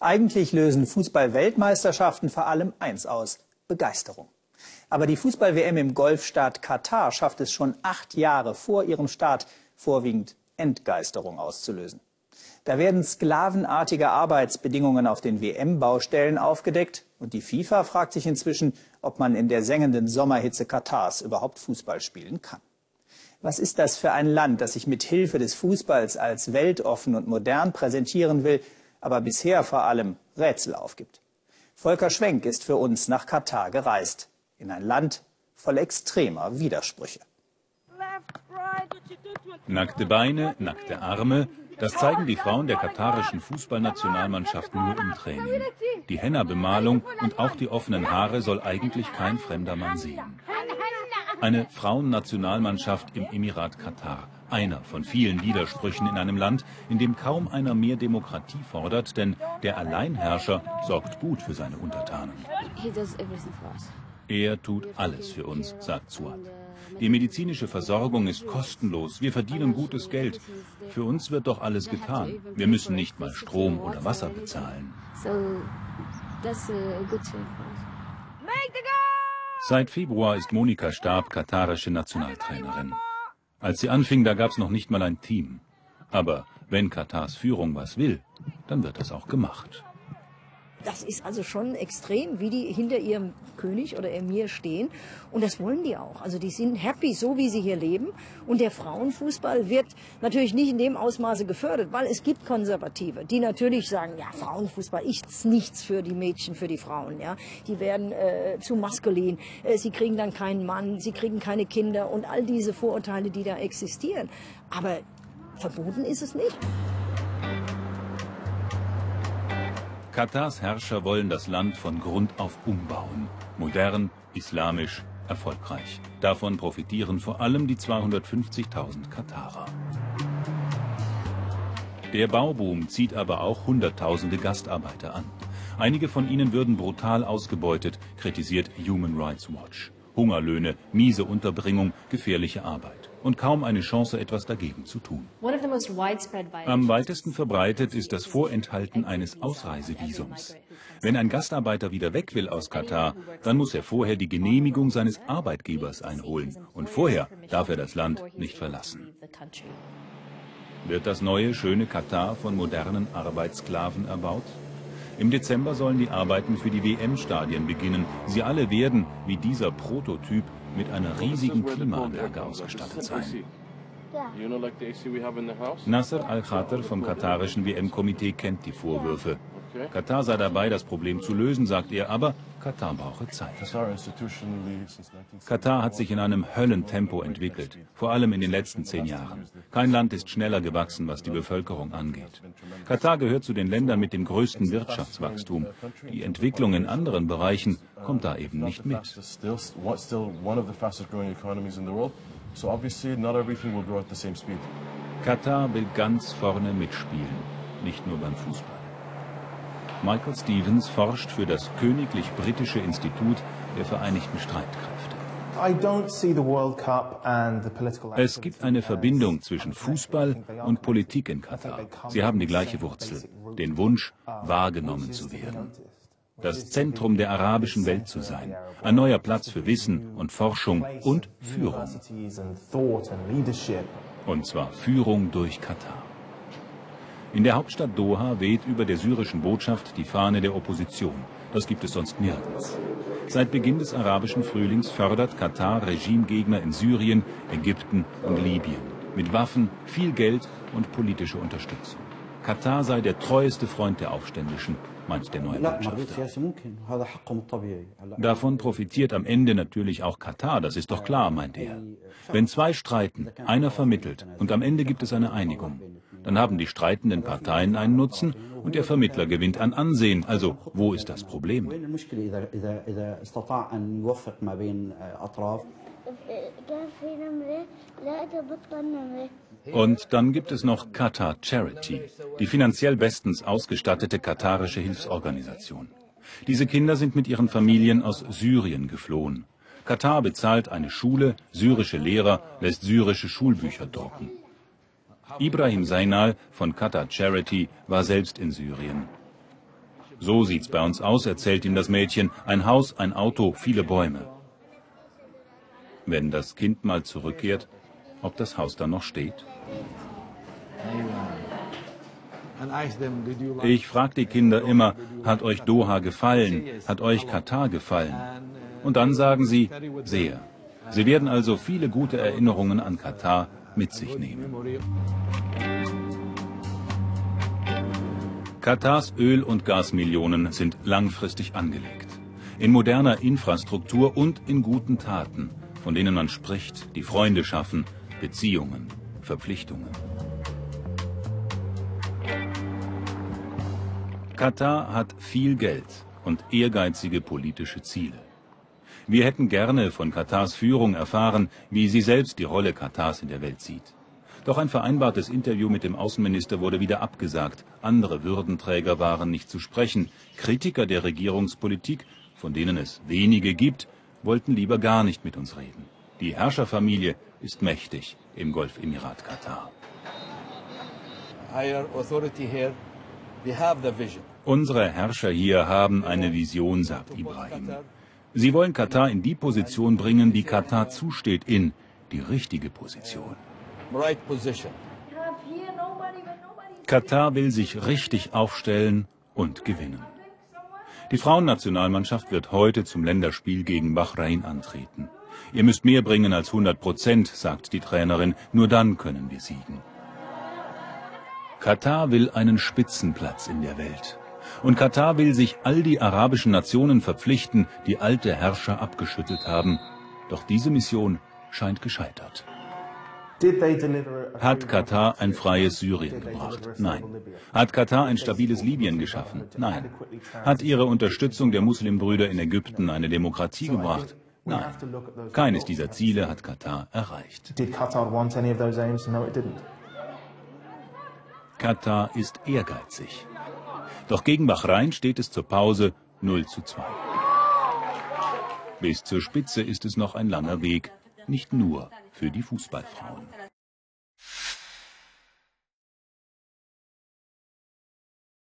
Eigentlich lösen Fußball-Weltmeisterschaften vor allem eins aus, Begeisterung. Aber die Fußball-WM im Golfstaat Katar schafft es schon acht Jahre vor ihrem Start vorwiegend Entgeisterung auszulösen. Da werden sklavenartige Arbeitsbedingungen auf den WM-Baustellen aufgedeckt und die FIFA fragt sich inzwischen, ob man in der sengenden Sommerhitze Katars überhaupt Fußball spielen kann. Was ist das für ein Land, das sich mit Hilfe des Fußballs als weltoffen und modern präsentieren will, aber bisher vor allem Rätsel aufgibt? Volker Schwenk ist für uns nach Katar gereist, in ein Land voll extremer Widersprüche. Nackte Beine, nackte Arme, das zeigen die Frauen der katarischen Fußballnationalmannschaft nur im Training. Die Henna-Bemalung und auch die offenen Haare soll eigentlich kein fremder Mann sehen. Eine Frauennationalmannschaft im Emirat Katar. Einer von vielen Widersprüchen in einem Land, in dem kaum einer mehr Demokratie fordert, denn der Alleinherrscher sorgt gut für seine Untertanen. Er tut alles für uns, sagt Suat. Die medizinische Versorgung ist kostenlos. Wir verdienen gutes Geld. Für uns wird doch alles getan. Wir müssen nicht mal Strom oder Wasser bezahlen. Seit Februar ist Monika Stab katarische Nationaltrainerin. Als sie anfing, da gab es noch nicht mal ein Team. Aber wenn Katars Führung was will, dann wird das auch gemacht. Das ist also schon extrem, wie die hinter ihrem König oder Emir stehen. Und das wollen die auch. Also die sind happy, so wie sie hier leben. Und der Frauenfußball wird natürlich nicht in dem Ausmaße gefördert, weil es gibt Konservative, die natürlich sagen, ja, Frauenfußball ist nichts für die Mädchen, für die Frauen. Ja, Die werden äh, zu maskulin. Äh, sie kriegen dann keinen Mann, sie kriegen keine Kinder und all diese Vorurteile, die da existieren. Aber verboten ist es nicht. Katars Herrscher wollen das Land von Grund auf umbauen. Modern, islamisch, erfolgreich. Davon profitieren vor allem die 250.000 Katarer. Der Bauboom zieht aber auch Hunderttausende Gastarbeiter an. Einige von ihnen würden brutal ausgebeutet, kritisiert Human Rights Watch. Hungerlöhne, miese Unterbringung, gefährliche Arbeit. Und kaum eine Chance, etwas dagegen zu tun. Am weitesten verbreitet ist das Vorenthalten eines Ausreisevisums. Wenn ein Gastarbeiter wieder weg will aus Katar, dann muss er vorher die Genehmigung seines Arbeitgebers einholen. Und vorher darf er das Land nicht verlassen. Wird das neue, schöne Katar von modernen Arbeitssklaven erbaut? Im Dezember sollen die Arbeiten für die WM-Stadien beginnen. Sie alle werden, wie dieser Prototyp, mit einer riesigen Klimaanlage ausgestattet sein. Nasser al-Khater vom katarischen WM-Komitee kennt die Vorwürfe. Katar sei dabei, das Problem zu lösen, sagt er, aber Katar brauche Zeit. Katar hat sich in einem Höllentempo entwickelt, vor allem in den letzten zehn Jahren. Kein Land ist schneller gewachsen, was die Bevölkerung angeht. Katar gehört zu den Ländern mit dem größten Wirtschaftswachstum. Die Entwicklung in anderen Bereichen kommt da eben nicht mit. Katar will ganz vorne mitspielen, nicht nur beim Fußball. Michael Stevens forscht für das Königlich Britische Institut der Vereinigten Streitkräfte. Es gibt eine Verbindung zwischen Fußball und Politik in Katar. Sie haben die gleiche Wurzel, den Wunsch, wahrgenommen zu werden. Das Zentrum der arabischen Welt zu sein, ein neuer Platz für Wissen und Forschung und Führung. Und zwar Führung durch Katar. In der Hauptstadt Doha weht über der syrischen Botschaft die Fahne der Opposition. Das gibt es sonst nirgends. Seit Beginn des arabischen Frühlings fördert Katar Regimegegner in Syrien, Ägypten und Libyen. Mit Waffen, viel Geld und politische Unterstützung. Katar sei der treueste Freund der Aufständischen, meint der neue Botschafter. Davon profitiert am Ende natürlich auch Katar, das ist doch klar, meint er. Wenn zwei streiten, einer vermittelt und am Ende gibt es eine Einigung, dann haben die streitenden Parteien einen Nutzen und der Vermittler gewinnt an Ansehen. Also, wo ist das Problem? Und dann gibt es noch Qatar Charity, die finanziell bestens ausgestattete katarische Hilfsorganisation. Diese Kinder sind mit ihren Familien aus Syrien geflohen. Katar bezahlt eine Schule, syrische Lehrer, lässt syrische Schulbücher drucken. Ibrahim Seinal von Qatar Charity war selbst in Syrien. So sieht's bei uns aus, erzählt ihm das Mädchen. Ein Haus, ein Auto, viele Bäume. Wenn das Kind mal zurückkehrt, ob das Haus dann noch steht? Ich frage die Kinder immer, hat euch Doha gefallen? Hat euch Katar gefallen? Und dann sagen sie, sehr. Sie werden also viele gute Erinnerungen an Katar mit sich nehmen. Katars Öl- und Gasmillionen sind langfristig angelegt. In moderner Infrastruktur und in guten Taten, von denen man spricht, die Freunde schaffen, Beziehungen, Verpflichtungen. Katar hat viel Geld und ehrgeizige politische Ziele. Wir hätten gerne von Katars Führung erfahren, wie sie selbst die Rolle Katars in der Welt sieht. Doch ein vereinbartes Interview mit dem Außenminister wurde wieder abgesagt. Andere Würdenträger waren nicht zu sprechen. Kritiker der Regierungspolitik, von denen es wenige gibt, wollten lieber gar nicht mit uns reden. Die Herrscherfamilie ist mächtig im Golfemirat Katar. Unsere Herrscher hier haben eine Vision, sagt Ibrahim. Sie wollen Katar in die Position bringen, die Katar zusteht, in die richtige Position. Katar will sich richtig aufstellen und gewinnen. Die Frauennationalmannschaft wird heute zum Länderspiel gegen Bahrain antreten. Ihr müsst mehr bringen als 100 Prozent, sagt die Trainerin, nur dann können wir siegen. Katar will einen Spitzenplatz in der Welt. Und Katar will sich all die arabischen Nationen verpflichten, die alte Herrscher abgeschüttelt haben. Doch diese Mission scheint gescheitert. Hat Katar ein freies Syrien gebracht? Nein. Hat Katar ein stabiles Libyen geschaffen? Nein. Hat ihre Unterstützung der Muslimbrüder in Ägypten eine Demokratie gebracht? Nein. Keines dieser Ziele hat Katar erreicht. Katar ist ehrgeizig. Doch gegen Bahrain steht es zur Pause 0 zu 2. Bis zur Spitze ist es noch ein langer Weg, nicht nur für die Fußballfrauen.